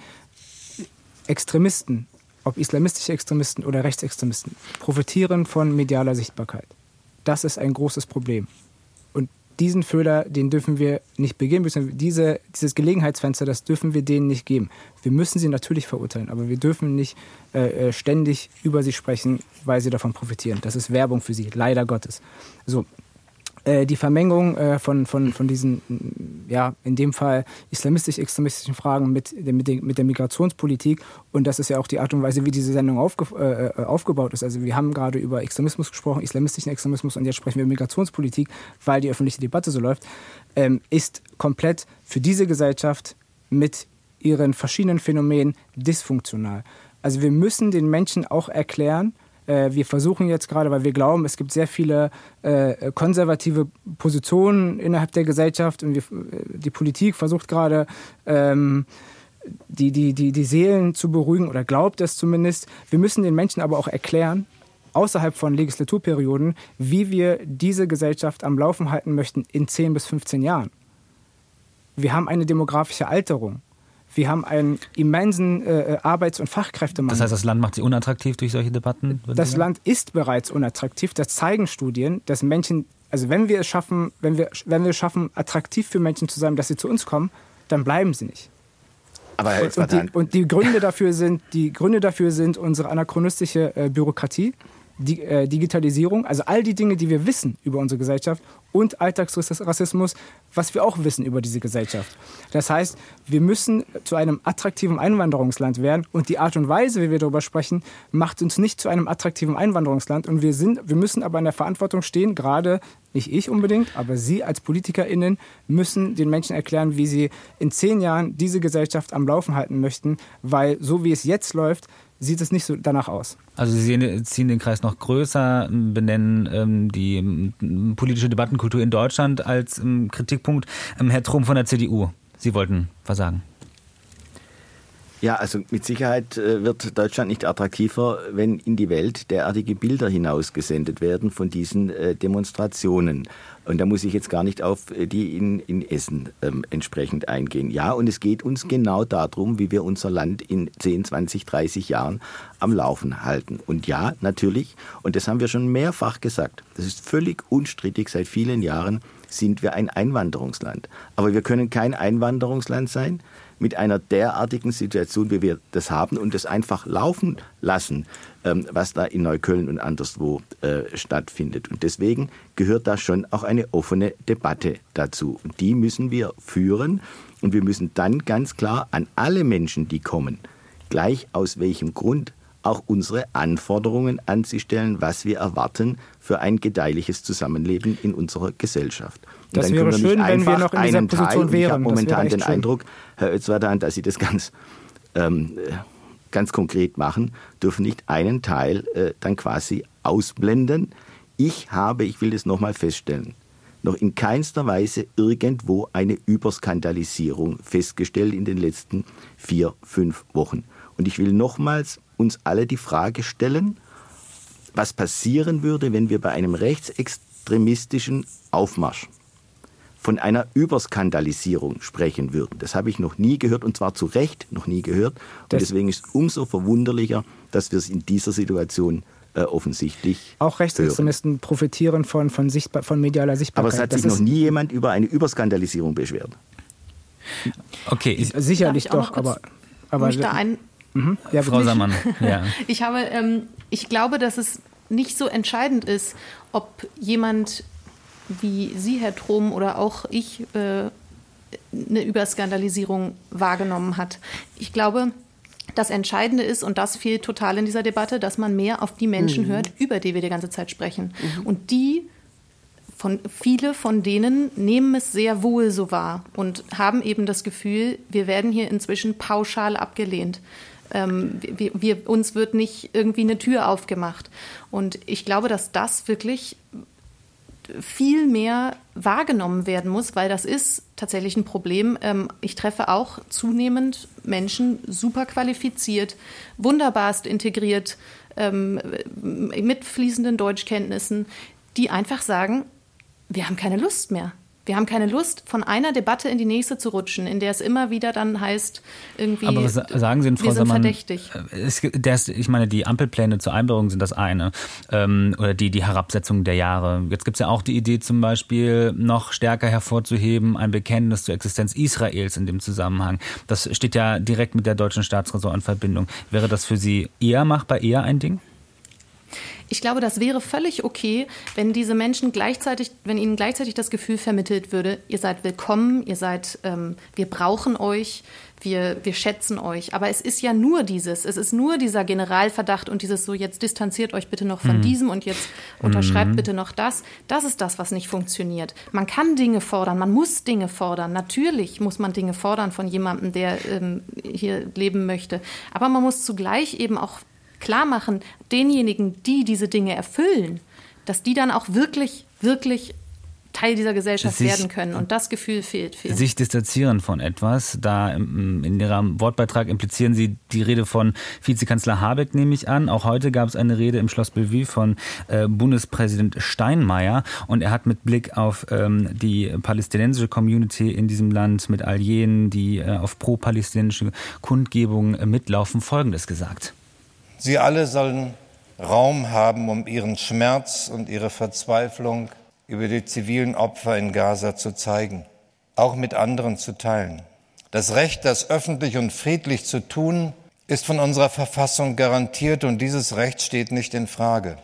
Extremisten, ob islamistische Extremisten oder Rechtsextremisten, profitieren von medialer Sichtbarkeit. Das ist ein großes Problem diesen Fehler, den dürfen wir nicht begehen. Diese, dieses Gelegenheitsfenster, das dürfen wir denen nicht geben. Wir müssen sie natürlich verurteilen, aber wir dürfen nicht äh, äh ständig über sie sprechen, weil sie davon profitieren. Das ist Werbung für sie, leider Gottes. So, äh, die Vermengung äh, von, von, von diesen, ja, in dem Fall islamistisch-extremistischen Fragen mit, mit, der, mit der Migrationspolitik. Und das ist ja auch die Art und Weise, wie diese Sendung aufge, äh, aufgebaut ist. Also wir haben gerade über Extremismus gesprochen, islamistischen Extremismus und jetzt sprechen wir über Migrationspolitik, weil die öffentliche Debatte so läuft, ähm, ist komplett für diese Gesellschaft mit ihren verschiedenen Phänomenen dysfunktional. Also wir müssen den Menschen auch erklären, äh, wir versuchen jetzt gerade, weil wir glauben, es gibt sehr viele äh, konservative Positionen innerhalb der Gesellschaft und wir, äh, die Politik versucht gerade, ähm, die, die, die, die Seelen zu beruhigen oder glaubt es zumindest. Wir müssen den Menschen aber auch erklären, außerhalb von Legislaturperioden, wie wir diese Gesellschaft am Laufen halten möchten in 10 bis 15 Jahren. Wir haben eine demografische Alterung. Wir haben einen immensen äh, äh, Arbeits- und Fachkräftemangel. Das heißt, das Land macht sie unattraktiv durch solche Debatten? Das Land ist bereits unattraktiv. Das zeigen Studien, dass Menschen, also wenn wir es schaffen, wenn wir, wenn wir es schaffen, attraktiv für Menschen zu sein, dass sie zu uns kommen, dann bleiben sie nicht. Aber und, und, die, und die Gründe dafür sind, die Gründe dafür sind unsere anachronistische äh, Bürokratie die, äh, Digitalisierung, also all die Dinge, die wir wissen über unsere Gesellschaft und Alltagsrassismus, was wir auch wissen über diese Gesellschaft. Das heißt, wir müssen zu einem attraktiven Einwanderungsland werden und die Art und Weise, wie wir darüber sprechen, macht uns nicht zu einem attraktiven Einwanderungsland und wir, sind, wir müssen aber in der Verantwortung stehen, gerade nicht ich unbedingt, aber Sie als PolitikerInnen müssen den Menschen erklären, wie sie in zehn Jahren diese Gesellschaft am Laufen halten möchten, weil so wie es jetzt läuft, sieht es nicht so danach aus. Also Sie ziehen den Kreis noch größer, benennen ähm, die ähm, politische Debattenkultur in Deutschland als ähm, Kritikpunkt. Ähm, Herr Trum von der CDU, Sie wollten was sagen. Ja, also mit Sicherheit äh, wird Deutschland nicht attraktiver, wenn in die Welt derartige Bilder hinausgesendet werden von diesen äh, Demonstrationen. Und da muss ich jetzt gar nicht auf äh, die in, in Essen ähm, entsprechend eingehen. Ja, und es geht uns genau darum, wie wir unser Land in 10, 20, 30 Jahren am Laufen halten. Und ja, natürlich, und das haben wir schon mehrfach gesagt, das ist völlig unstrittig seit vielen Jahren, sind wir ein Einwanderungsland. Aber wir können kein Einwanderungsland sein, mit einer derartigen Situation, wie wir das haben und das einfach laufen lassen, ähm, was da in Neukölln und anderswo äh, stattfindet. Und deswegen gehört da schon auch eine offene Debatte dazu. Und die müssen wir führen und wir müssen dann ganz klar an alle Menschen, die kommen, gleich aus welchem Grund auch unsere Anforderungen an sie stellen, was wir erwarten für ein gedeihliches Zusammenleben in unserer Gesellschaft. Das wäre schön, wenn wir noch in dieser Position Teil, wären. Ich habe momentan den schön. Eindruck, Herr Özverdan, dass Sie das ganz, ähm, ganz konkret machen, dürfen nicht einen Teil äh, dann quasi ausblenden. Ich habe, ich will das nochmal feststellen, noch in keinster Weise irgendwo eine Überskandalisierung festgestellt in den letzten vier, fünf Wochen. Und ich will nochmals uns alle die Frage stellen, was passieren würde, wenn wir bei einem rechtsextremistischen Aufmarsch von einer Überskandalisierung sprechen würden. Das habe ich noch nie gehört und zwar zu Recht noch nie gehört. Und das deswegen ist es umso verwunderlicher, dass wir es in dieser Situation äh, offensichtlich. Auch Rechtsextremisten hören. profitieren von, von, sichtbar, von medialer Sichtbarkeit. Aber es hat sich noch nie jemand über eine Überskandalisierung beschwert. Okay, ich, sicherlich doch, aber. aber da ein, Mhm. Ja, Frau Sammann. Ja. ich habe, ähm, ich glaube, dass es nicht so entscheidend ist, ob jemand wie Sie, Herr Trom, oder auch ich äh, eine Überskandalisierung wahrgenommen hat. Ich glaube, das Entscheidende ist, und das fehlt total in dieser Debatte, dass man mehr auf die Menschen mhm. hört, über die wir die ganze Zeit sprechen. Mhm. Und die von viele von denen nehmen es sehr wohl so wahr und haben eben das Gefühl, wir werden hier inzwischen pauschal abgelehnt. Ähm, wir, wir, uns wird nicht irgendwie eine Tür aufgemacht. Und ich glaube, dass das wirklich viel mehr wahrgenommen werden muss, weil das ist tatsächlich ein Problem. Ähm, ich treffe auch zunehmend Menschen, super qualifiziert, wunderbarst integriert, ähm, mit fließenden Deutschkenntnissen, die einfach sagen, wir haben keine Lust mehr. Wir haben keine Lust, von einer Debatte in die nächste zu rutschen, in der es immer wieder dann heißt, irgendwie. Aber was sagen Sie denn, Frau Sammann, verdächtig. Äh, es, das, ich meine, die Ampelpläne zur Einbürgerung sind das eine. Ähm, oder die, die Herabsetzung der Jahre. Jetzt gibt es ja auch die Idee, zum Beispiel noch stärker hervorzuheben, ein Bekenntnis zur Existenz Israels in dem Zusammenhang. Das steht ja direkt mit der deutschen Staatsräson in Verbindung. Wäre das für Sie eher machbar, eher ein Ding? Ich glaube, das wäre völlig okay, wenn diese Menschen gleichzeitig, wenn ihnen gleichzeitig das Gefühl vermittelt würde, ihr seid willkommen, ihr seid, ähm, wir brauchen euch, wir, wir schätzen euch. Aber es ist ja nur dieses, es ist nur dieser Generalverdacht und dieses so, jetzt distanziert euch bitte noch von mhm. diesem und jetzt unterschreibt mhm. bitte noch das. Das ist das, was nicht funktioniert. Man kann Dinge fordern, man muss Dinge fordern. Natürlich muss man Dinge fordern von jemandem, der ähm, hier leben möchte. Aber man muss zugleich eben auch klar machen, denjenigen, die diese Dinge erfüllen, dass die dann auch wirklich, wirklich Teil dieser Gesellschaft sich, werden können. Und das Gefühl fehlt. Vielen. Sich distanzieren von etwas. Da in Ihrem Wortbeitrag implizieren Sie die Rede von Vizekanzler Habeck, nehme ich an. Auch heute gab es eine Rede im Schloss Bellevue von äh, Bundespräsident Steinmeier. Und er hat mit Blick auf ähm, die palästinensische Community in diesem Land, mit all jenen, die äh, auf pro-palästinensische Kundgebungen äh, mitlaufen, Folgendes gesagt. Sie alle sollen Raum haben, um ihren Schmerz und ihre Verzweiflung über die zivilen Opfer in Gaza zu zeigen, auch mit anderen zu teilen. Das Recht, das öffentlich und friedlich zu tun, ist von unserer Verfassung garantiert und dieses Recht steht nicht in Frage.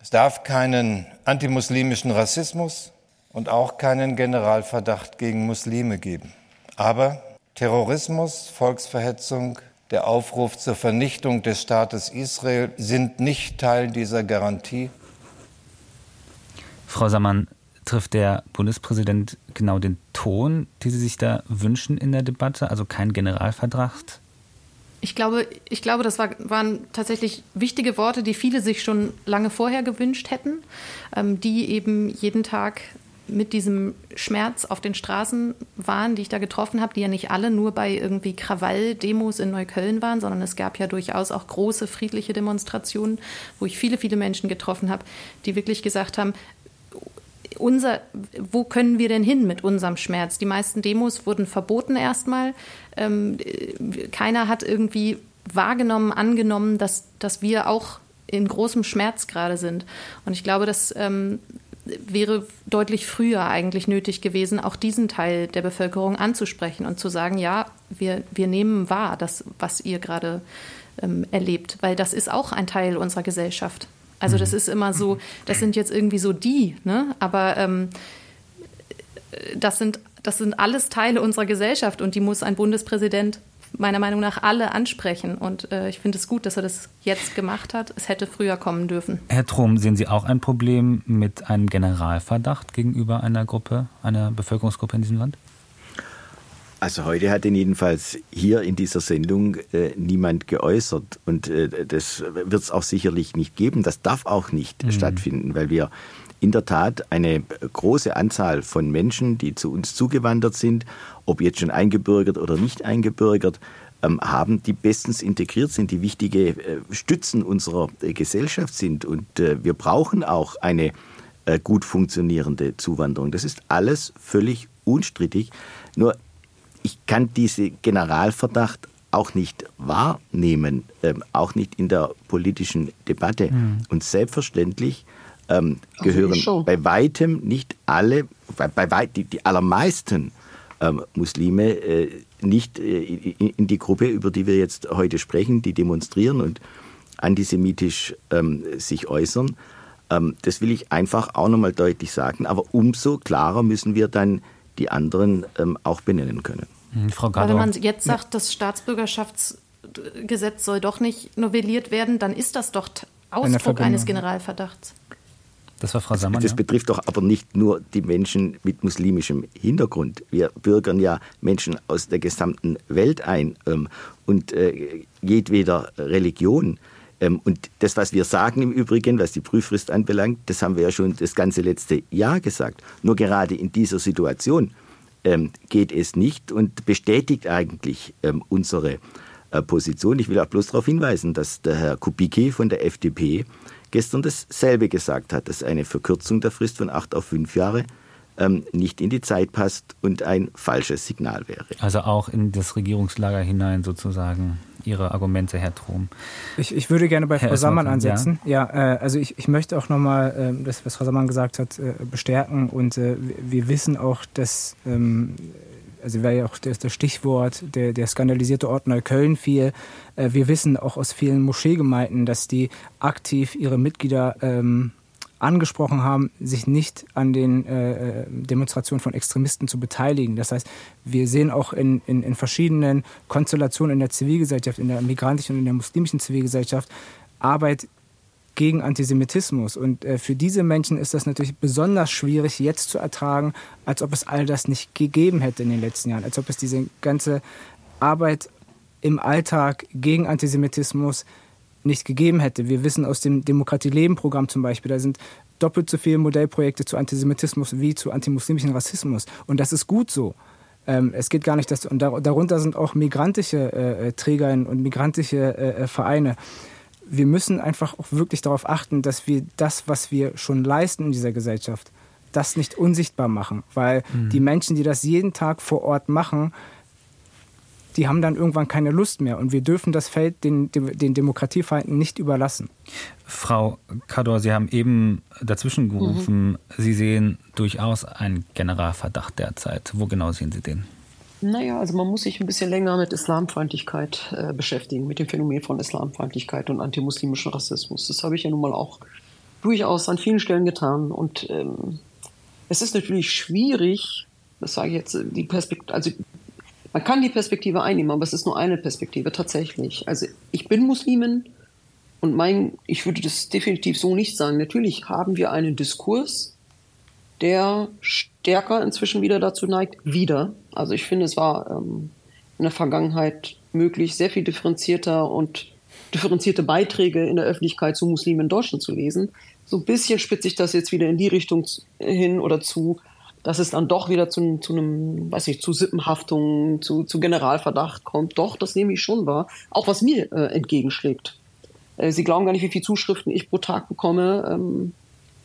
Es darf keinen antimuslimischen Rassismus und auch keinen Generalverdacht gegen Muslime geben. Aber Terrorismus, Volksverhetzung, der Aufruf zur Vernichtung des Staates Israel sind nicht Teil dieser Garantie? Frau Sammann, trifft der Bundespräsident genau den Ton, den Sie sich da wünschen in der Debatte? Also kein Generalverdacht? Ich glaube, ich glaube, das war, waren tatsächlich wichtige Worte, die viele sich schon lange vorher gewünscht hätten, ähm, die eben jeden Tag mit diesem Schmerz auf den Straßen waren, die ich da getroffen habe, die ja nicht alle nur bei irgendwie Krawall-Demos in Neukölln waren, sondern es gab ja durchaus auch große friedliche Demonstrationen, wo ich viele, viele Menschen getroffen habe, die wirklich gesagt haben, unser, wo können wir denn hin mit unserem Schmerz? Die meisten Demos wurden verboten erstmal. Ähm, keiner hat irgendwie wahrgenommen, angenommen, dass, dass wir auch in großem Schmerz gerade sind. Und ich glaube, dass ähm, wäre deutlich früher eigentlich nötig gewesen, auch diesen Teil der Bevölkerung anzusprechen und zu sagen, ja, wir, wir nehmen wahr, das, was ihr gerade ähm, erlebt, weil das ist auch ein Teil unserer Gesellschaft. Also das mhm. ist immer so, das sind jetzt irgendwie so die, ne? aber ähm, das, sind, das sind alles Teile unserer Gesellschaft und die muss ein Bundespräsident meiner Meinung nach alle ansprechen. Und äh, ich finde es gut, dass er das jetzt gemacht hat. Es hätte früher kommen dürfen. Herr Trum, sehen Sie auch ein Problem mit einem Generalverdacht gegenüber einer Gruppe, einer Bevölkerungsgruppe in diesem Land? Also heute hat ihn jedenfalls hier in dieser Sendung äh, niemand geäußert und äh, das wird es auch sicherlich nicht geben. Das darf auch nicht mhm. stattfinden, weil wir in der Tat eine große Anzahl von Menschen, die zu uns zugewandert sind, ob jetzt schon eingebürgert oder nicht eingebürgert, ähm, haben, die bestens integriert sind, die wichtige äh, Stützen unserer äh, Gesellschaft sind. Und äh, wir brauchen auch eine gut funktionierende Zuwanderung. Das ist alles völlig unstrittig. Nur ich kann diesen Generalverdacht auch nicht wahrnehmen, ähm, auch nicht in der politischen Debatte. Mhm. Und selbstverständlich ähm, gehören bei weitem nicht alle, bei, bei weit, die, die allermeisten ähm, Muslime äh, nicht äh, in, in, die Gruppe, über die wir jetzt heute sprechen, die demonstrieren und antisemitisch ähm, sich äußern. Ähm, das will ich einfach auch nochmal deutlich sagen. Aber umso klarer müssen wir dann die anderen ähm, auch benennen können. Mhm, Frau Aber wenn man jetzt sagt, das Staatsbürgerschaftsgesetz soll doch nicht novelliert werden, dann ist das doch Ausdruck eines Generalverdachts. Das war Frau Sammann. Das ja. betrifft doch aber nicht nur die Menschen mit muslimischem Hintergrund. Wir bürgern ja Menschen aus der gesamten Welt ein ähm, und äh, jedweder Religion. Ähm, und das, was wir sagen im Übrigen, was die Prüffrist anbelangt, das haben wir ja schon das ganze letzte Jahr gesagt. Nur gerade in dieser Situation ähm, geht es nicht und bestätigt eigentlich ähm, unsere äh, Position. Ich will auch bloß darauf hinweisen, dass der Herr Kubicki von der FDP gestern dasselbe gesagt hat, dass eine Verkürzung der Frist von acht auf fünf Jahre ähm, nicht in die Zeit passt und ein falsches Signal wäre. Also auch in das Regierungslager hinein sozusagen Ihre Argumente, Herr Trom. Ich, ich würde gerne bei Frau Sammann ansetzen. Ja, ja äh, also ich, ich möchte auch nochmal äh, das, was Frau Sammann gesagt hat, äh, bestärken. Und äh, wir wissen auch, dass, ähm, also wäre ja auch das, das Stichwort, der, der skandalisierte Ort Neukölln fiel. Äh, wir wissen auch aus vielen Moscheegemeinden, dass die aktiv ihre Mitglieder ähm, angesprochen haben, sich nicht an den äh, Demonstrationen von Extremisten zu beteiligen. Das heißt, wir sehen auch in, in, in, verschiedenen Konstellationen in der Zivilgesellschaft, in der migrantischen und in der muslimischen Zivilgesellschaft, Arbeit gegen Antisemitismus. Und äh, für diese Menschen ist das natürlich besonders schwierig jetzt zu ertragen, als ob es all das nicht gegeben hätte in den letzten Jahren, als ob es diese ganze Arbeit im Alltag gegen Antisemitismus nicht gegeben hätte. Wir wissen aus dem Demokratie-Leben-Programm zum Beispiel, da sind doppelt so viele Modellprojekte zu Antisemitismus wie zu antimuslimischen Rassismus. Und das ist gut so. Ähm, es geht gar nicht, dass, und darunter sind auch migrantische äh, Träger und migrantische äh, Vereine. Wir müssen einfach auch wirklich darauf achten, dass wir das, was wir schon leisten in dieser Gesellschaft, das nicht unsichtbar machen. Weil mhm. die Menschen, die das jeden Tag vor Ort machen, die haben dann irgendwann keine Lust mehr. Und wir dürfen das Feld den, den Demokratiefeinden nicht überlassen. Frau Kador, Sie haben eben dazwischen gerufen, mhm. Sie sehen durchaus einen Generalverdacht derzeit. Wo genau sehen Sie den? Naja, also man muss sich ein bisschen länger mit Islamfeindlichkeit äh, beschäftigen, mit dem Phänomen von Islamfeindlichkeit und antimuslimischem Rassismus. Das habe ich ja nun mal auch durchaus an vielen Stellen getan. Und ähm, es ist natürlich schwierig, das sage ich jetzt, die Perspektive, also man kann die Perspektive einnehmen, aber es ist nur eine Perspektive tatsächlich. Also ich bin Muslimin und mein, ich würde das definitiv so nicht sagen. Natürlich haben wir einen Diskurs, der stärker inzwischen wieder dazu neigt, wieder. Also ich finde, es war ähm, in der Vergangenheit möglich, sehr viel differenzierter und differenzierte Beiträge in der Öffentlichkeit zu Muslimen in Deutschland zu lesen. So ein bisschen spitze ich das jetzt wieder in die Richtung hin oder zu, dass es dann doch wieder zu, zu einem, weiß ich, zu Sippenhaftung, zu, zu Generalverdacht kommt. Doch, das nehme ich schon wahr. Auch was mir äh, entgegenschlägt. Äh, Sie glauben gar nicht, wie viele Zuschriften ich pro Tag bekomme, ähm,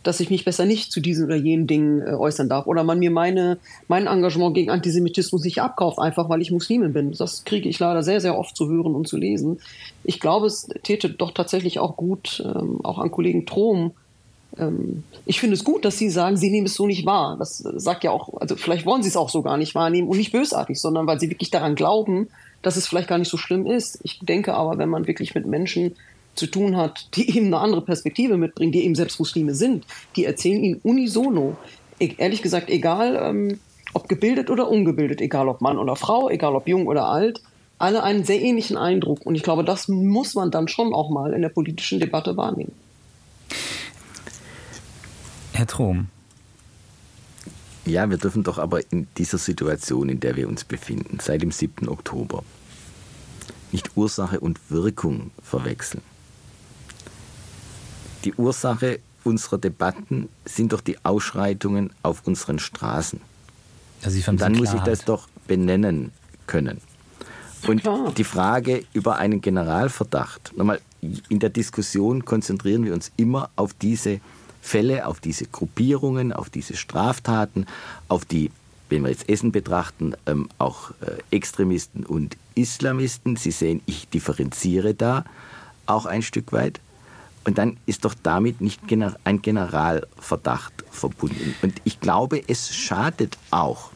dass ich mich besser nicht zu diesen oder jenen Dingen äh, äußern darf. Oder man mir meine, mein Engagement gegen Antisemitismus nicht abkauft, einfach weil ich Muslimin bin. Das kriege ich leider sehr, sehr oft zu hören und zu lesen. Ich glaube, es täte doch tatsächlich auch gut, ähm, auch an Kollegen Trom, ähm, ich finde es gut, dass Sie sagen, Sie nehmen es so nicht wahr. Das sagt ja auch, also vielleicht wollen Sie es auch so gar nicht wahrnehmen und nicht bösartig, sondern weil Sie wirklich daran glauben, dass es vielleicht gar nicht so schlimm ist. Ich denke aber, wenn man wirklich mit Menschen zu tun hat, die eben eine andere Perspektive mitbringen, die eben selbst Muslime sind, die erzählen ihnen unisono, e-, ehrlich gesagt, egal ähm, ob gebildet oder ungebildet, egal ob Mann oder Frau, egal ob jung oder alt, alle einen sehr ähnlichen Eindruck. Und ich glaube, das muss man dann schon auch mal in der politischen Debatte wahrnehmen. Herr Trom. Ja, wir dürfen doch aber in dieser Situation, in der wir uns befinden, seit dem 7. Oktober, nicht Ursache und Wirkung verwechseln. Die Ursache unserer Debatten sind doch die Ausschreitungen auf unseren Straßen. Also und dann muss ich das doch benennen können. Und die Frage über einen Generalverdacht, nochmal, in der Diskussion konzentrieren wir uns immer auf diese Fälle, auf diese Gruppierungen, auf diese Straftaten, auf die, wenn wir jetzt Essen betrachten, ähm, auch äh, Extremisten und Islamisten. Sie sehen, ich differenziere da auch ein Stück weit. Und dann ist doch damit nicht ein Generalverdacht verbunden. Und ich glaube, es schadet auch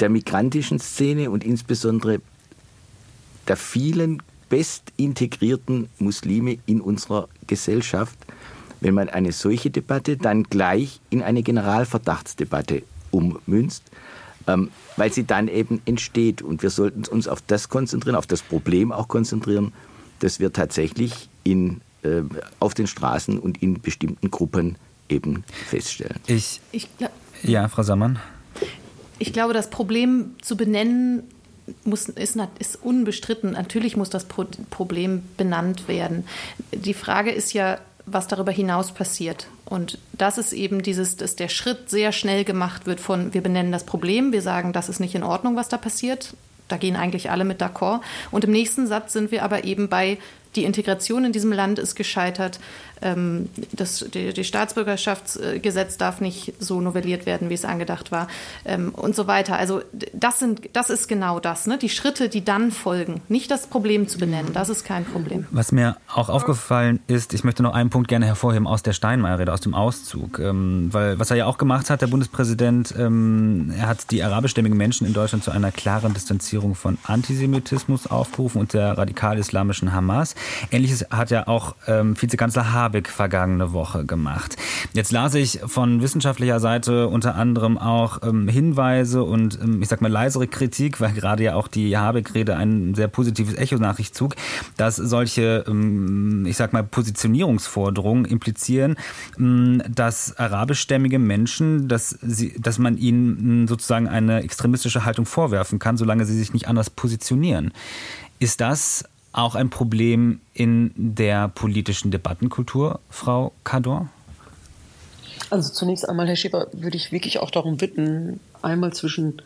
der migrantischen Szene und insbesondere der vielen best integrierten Muslime in unserer Gesellschaft, wenn man eine solche Debatte dann gleich in eine Generalverdachtsdebatte ummünzt, ähm, weil sie dann eben entsteht. Und wir sollten uns auf das konzentrieren, auf das Problem auch konzentrieren, dass wir tatsächlich in äh, auf den Straßen und in bestimmten Gruppen eben feststellen. Ich, ich ja, Frau Sammann. Ich glaube, das Problem zu benennen muss, ist, ist unbestritten. Natürlich muss das Problem benannt werden. Die Frage ist ja, was darüber hinaus passiert. Und das ist eben dieses, dass der Schritt sehr schnell gemacht wird von, wir benennen das Problem, wir sagen, das ist nicht in Ordnung, was da passiert. Da gehen eigentlich alle mit d'accord. Und im nächsten Satz sind wir aber eben bei, die Integration in diesem Land ist gescheitert. Ähm, das die, die Staatsbürgerschaftsgesetz darf nicht so novelliert werden, wie es angedacht war ähm, und so weiter. Also das sind, das ist genau das, ne? Die Schritte, die dann folgen, nicht das Problem zu benennen, das ist kein Problem. Was mir auch aufgefallen ist, ich möchte noch einen Punkt gerne hervorheben aus der Steinmeier-Rede, aus dem Auszug, ähm, weil was er ja auch gemacht hat, der Bundespräsident, ähm, er hat die arabischstämmigen Menschen in Deutschland zu einer klaren Distanzierung von Antisemitismus aufgerufen und der radikal-islamischen Hamas. Ähnliches hat ja auch ähm, Vizekanzler Habeck vergangene Woche gemacht. Jetzt las ich von wissenschaftlicher Seite unter anderem auch ähm, Hinweise und ähm, ich sag mal leisere Kritik, weil gerade ja auch die Habeck-Rede ein sehr positives Echo nach sich zog, dass solche, ähm, ich sag mal, Positionierungsforderungen implizieren, ähm, dass arabischstämmige Menschen, dass, sie, dass man ihnen ähm, sozusagen eine extremistische Haltung vorwerfen kann, solange sie sich nicht anders positionieren. Ist das auch ein Problem in der politischen Debattenkultur, Frau Kador? Also zunächst einmal, Herr Schäfer, würde ich wirklich auch darum bitten, einmal zwischen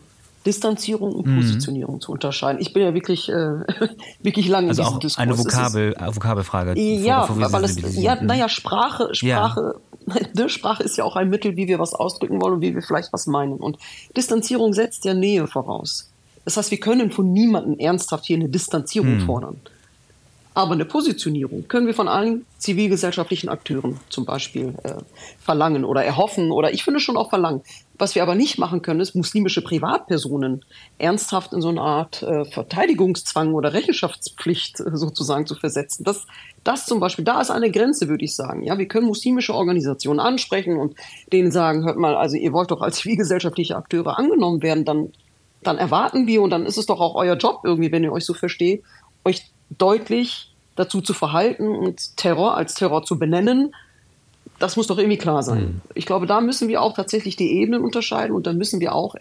Distanzierung und mhm. Positionierung mhm. zu unterscheiden. Ich bin ja wirklich, äh, wirklich lange also in diesem auch Diskurs. Eine Vokabel, ist, Vokabelfrage. Ja, weil es, ja, naja, Sprache, Sprache, ja. Ne, Sprache ist ja auch ein Mittel, wie wir was ausdrücken wollen und wie wir vielleicht was meinen. Und Distanzierung setzt ja Nähe voraus. Das heißt, wir können von niemandem ernsthaft hier eine Distanzierung mhm. fordern. Aber eine Positionierung können wir von allen zivilgesellschaftlichen Akteuren zum Beispiel äh, verlangen oder erhoffen oder ich finde schon auch verlangen. Was wir aber nicht machen können, ist muslimische Privatpersonen ernsthaft in so eine Art äh, Verteidigungszwang oder Rechenschaftspflicht äh, sozusagen zu versetzen. Das, das zum Beispiel, da ist eine Grenze, würde ich sagen. Ja, wir können muslimische Organisationen ansprechen und denen sagen, hört mal, also ihr wollt doch als zivilgesellschaftliche Akteure angenommen werden, dann, dann erwarten wir und dann ist es doch auch euer Job irgendwie, wenn ihr euch so versteht, euch deutlich dazu zu verhalten und Terror als Terror zu benennen, das muss doch irgendwie klar sein. Mhm. Ich glaube, da müssen wir auch tatsächlich die Ebenen unterscheiden und da müssen wir auch,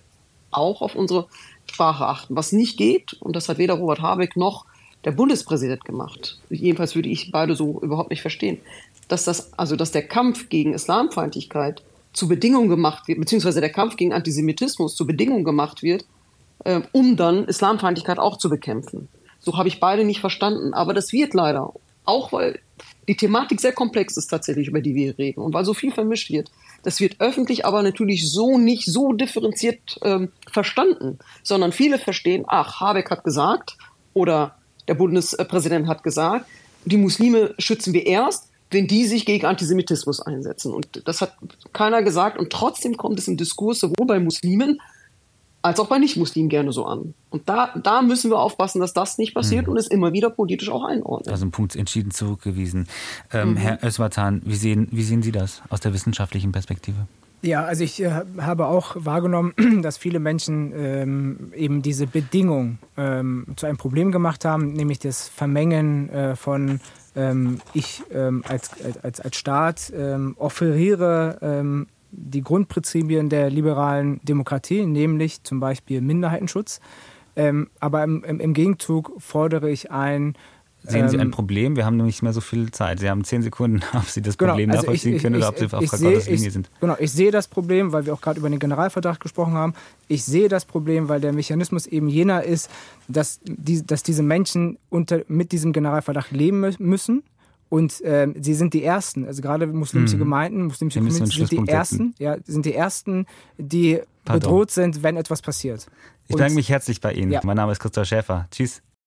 auch auf unsere Sprache achten. Was nicht geht, und das hat weder Robert Habeck noch der Bundespräsident gemacht, jedenfalls würde ich beide so überhaupt nicht verstehen, dass das, also dass der Kampf gegen Islamfeindlichkeit zu Bedingungen gemacht wird, beziehungsweise der Kampf gegen Antisemitismus zu Bedingungen gemacht wird, äh, um dann Islamfeindlichkeit auch zu bekämpfen. So habe ich beide nicht verstanden. Aber das wird leider. Auch weil die Thematik sehr komplex ist tatsächlich, über die wir reden. Und weil so viel vermischt wird. Das wird öffentlich aber natürlich so nicht so differenziert ähm, verstanden, sondern viele verstehen, ach, Habeck hat gesagt oder der Bundespräsident hat gesagt, die Muslime schützen wir erst, wenn die sich gegen Antisemitismus einsetzen. Und das hat keiner gesagt. Und trotzdem kommt es im Diskurs sowohl bei Muslimen als auch bei Nicht-Muslimen gerne so an. Und da, da müssen wir aufpassen, dass das nicht passiert mhm. und es immer wieder politisch auch einordnen. Also ein Punkt entschieden zurückgewiesen. Ähm, mhm. Herr Özvatan, wie sehen, wie sehen Sie das aus der wissenschaftlichen Perspektive? Ja, also ich äh, habe auch wahrgenommen, dass viele Menschen ähm, eben diese Bedingung ähm, zu einem Problem gemacht haben, nämlich das Vermengen äh, von ähm, ich ähm, als, als, als Staat ähm, offeriere ähm, die Grundprinzipien der liberalen Demokratie, nämlich zum Beispiel Minderheitenschutz. Ähm, aber im, im, Gegenzug fordere ich ein. Sehen Sie ein ähm, Problem? Wir haben nicht mehr so viel Zeit. Sie haben zehn Sekunden, ob Sie das genau, Problem also nachvollziehen ich, können ich, oder ob Sie auf Frau Gottes Linie sind. Genau, ich sehe das Problem, weil wir auch gerade über den Generalverdacht gesprochen haben. Ich sehe das Problem, weil der Mechanismus eben jener ist, dass, die, dass diese Menschen unter, mit diesem Generalverdacht leben müssen und ähm, sie sind die ersten, also gerade muslimische mhm. Gemeinden, muslimische Communities sind die ersten, ja, sind die ersten, die Pardon. bedroht sind, wenn etwas passiert. Ich bedanke mich herzlich bei Ihnen. Ja. Mein Name ist Christoph Schäfer. Tschüss.